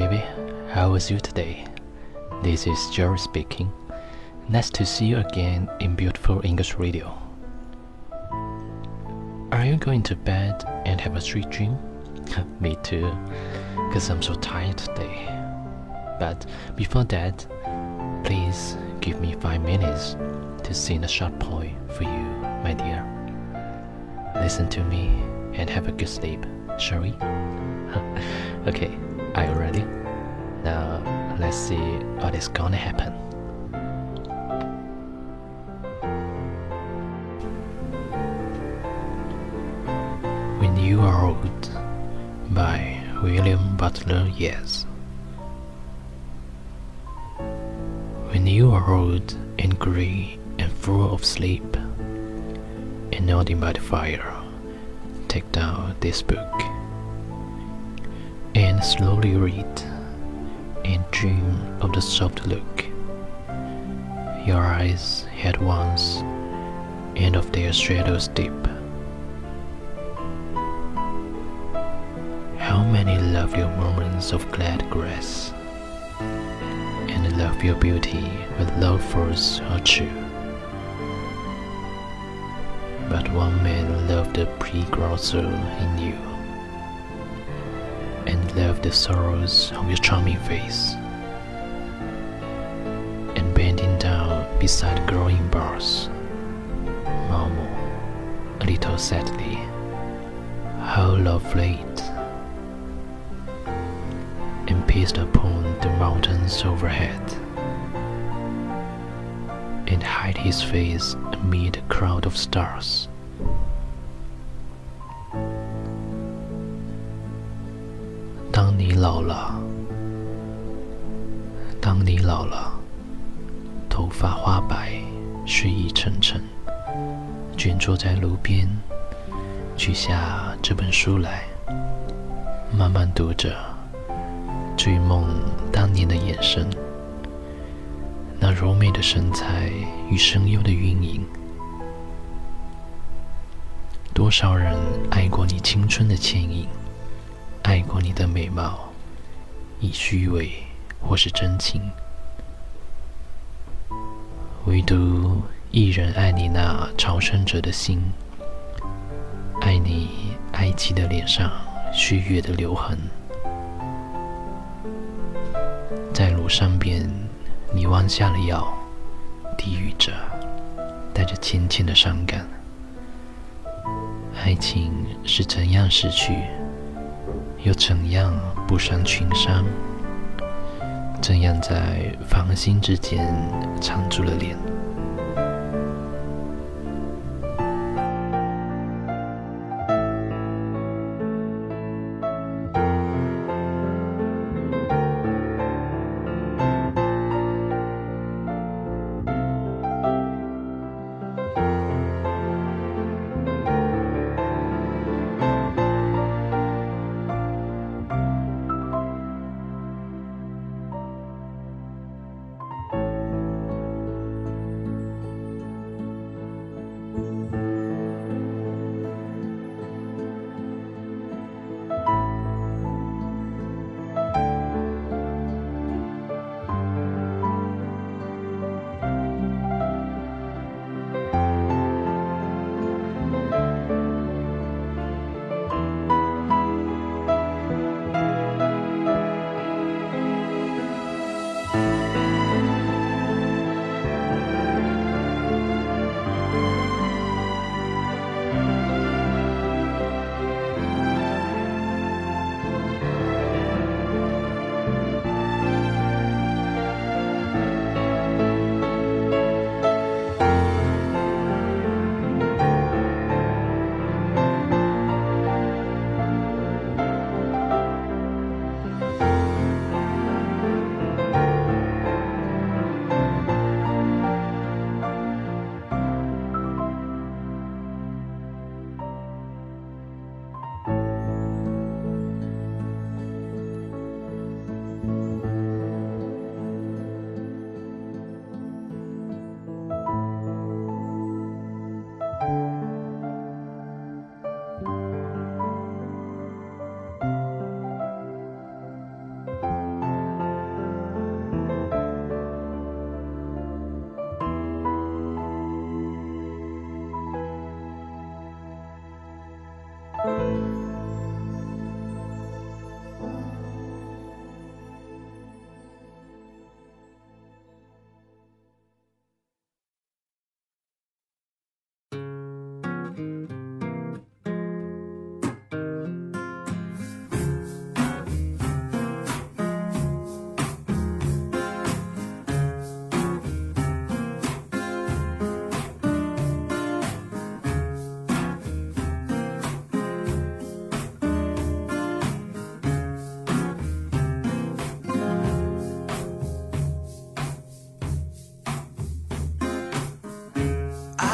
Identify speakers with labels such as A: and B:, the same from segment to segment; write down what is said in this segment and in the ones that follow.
A: baby. How was you today? This is Jerry speaking. Nice to see you again in beautiful English radio. Are you going to bed and have a sweet dream? Me too, because I'm so tired today. But before that, please give me five minutes to sing a short poem for you, my dear. Listen to me and have a good sleep, shall we? okay, are you ready? Now, let's see what is gonna happen. When You Are Old by William Butler Yeats. When you are old and grey and full of sleep, and nodding by the fire, take down this book and slowly read and dream of the soft look your eyes had once and of their shadows deep. How many lovely moments of glad grace and love your beauty with love force are true. But one man loved the pre-grown soul in you and loved the sorrows of your charming face. And bending down beside growing bars, murmur a little sadly, how love late and paced upon the mountains overhead and hide his face amid a crowd of stars. 老了，当你老了，头发花白，睡意沉沉，卷坐在炉边，取下这本书来，慢慢读着，追梦当年的眼神，那柔美的身材与声优的韵影。多少人爱过你青春的倩影？爱过你的美貌，以虚伪或是真情，唯独一人爱你那朝圣者的心，爱你哀戚的脸上虚月的留痕，在炉上边，你弯下了腰，低语着，带着浅浅的伤感，爱情是怎样逝去？又怎样不伤群伤？怎样在繁星之间藏住了脸？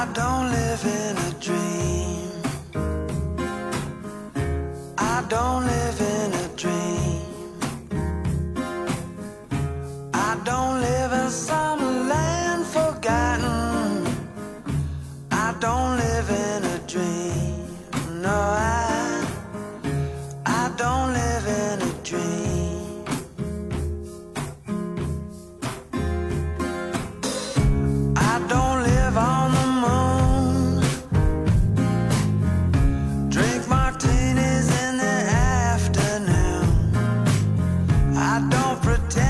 A: I don't live in pretend.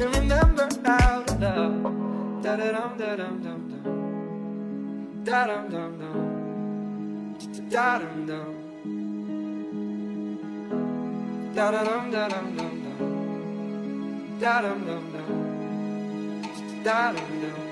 B: and remember how to love da da dum da dum dum dum. Da dum dum dum. Da dum dum. Da da dum da dum dum dum. Da dum dum dum. Da dum dum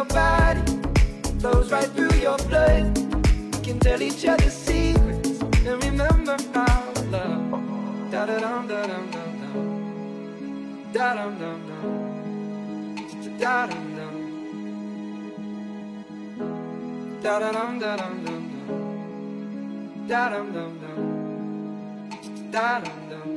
B: your body, flows right through your blood. We can tell each other secrets and remember our love. Da da dum da dum dum dum. Da dum dum dum. Da dum dum. Da da dum da dum dum dum. Da dum dum dum. Da dum dum.